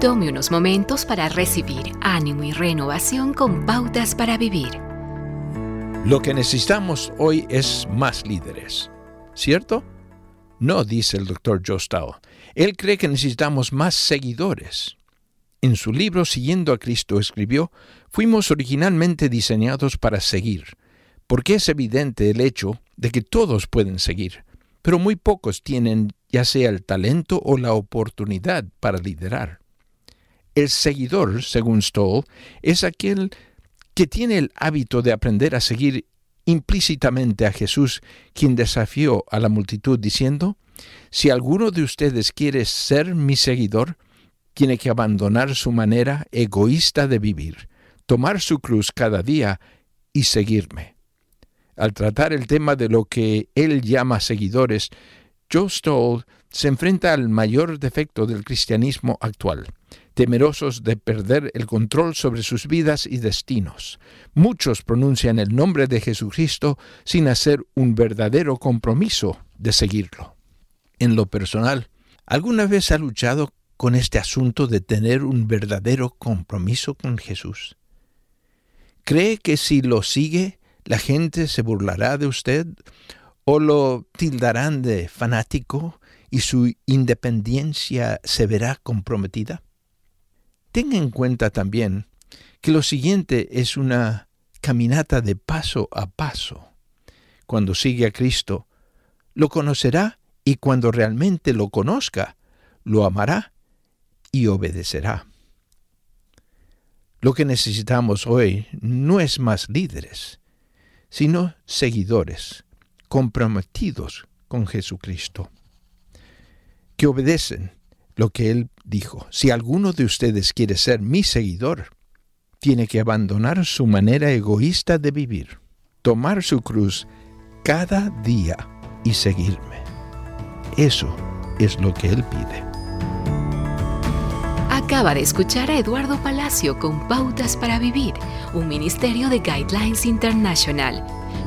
Tome unos momentos para recibir ánimo y renovación con pautas para vivir. Lo que necesitamos hoy es más líderes, ¿cierto? No, dice el doctor Joe. Él cree que necesitamos más seguidores. En su libro Siguiendo a Cristo escribió, fuimos originalmente diseñados para seguir, porque es evidente el hecho de que todos pueden seguir, pero muy pocos tienen ya sea el talento o la oportunidad para liderar. El seguidor, según Stoll, es aquel que tiene el hábito de aprender a seguir implícitamente a Jesús, quien desafió a la multitud diciendo, Si alguno de ustedes quiere ser mi seguidor, tiene que abandonar su manera egoísta de vivir, tomar su cruz cada día y seguirme. Al tratar el tema de lo que él llama seguidores, Joe Stoll se enfrenta al mayor defecto del cristianismo actual, temerosos de perder el control sobre sus vidas y destinos. Muchos pronuncian el nombre de Jesucristo sin hacer un verdadero compromiso de seguirlo. En lo personal, ¿alguna vez ha luchado con este asunto de tener un verdadero compromiso con Jesús? ¿Cree que si lo sigue, la gente se burlará de usted o lo tildarán de fanático y su independencia se verá comprometida? Tenga en cuenta también que lo siguiente es una caminata de paso a paso. Cuando sigue a Cristo, lo conocerá y cuando realmente lo conozca, lo amará y obedecerá. Lo que necesitamos hoy no es más líderes, sino seguidores comprometidos con Jesucristo, que obedecen lo que Él dijo. Si alguno de ustedes quiere ser mi seguidor, tiene que abandonar su manera egoísta de vivir, tomar su cruz cada día y seguirme. Eso es lo que Él pide. Acaba de escuchar a Eduardo Palacio con Pautas para Vivir, un ministerio de Guidelines International.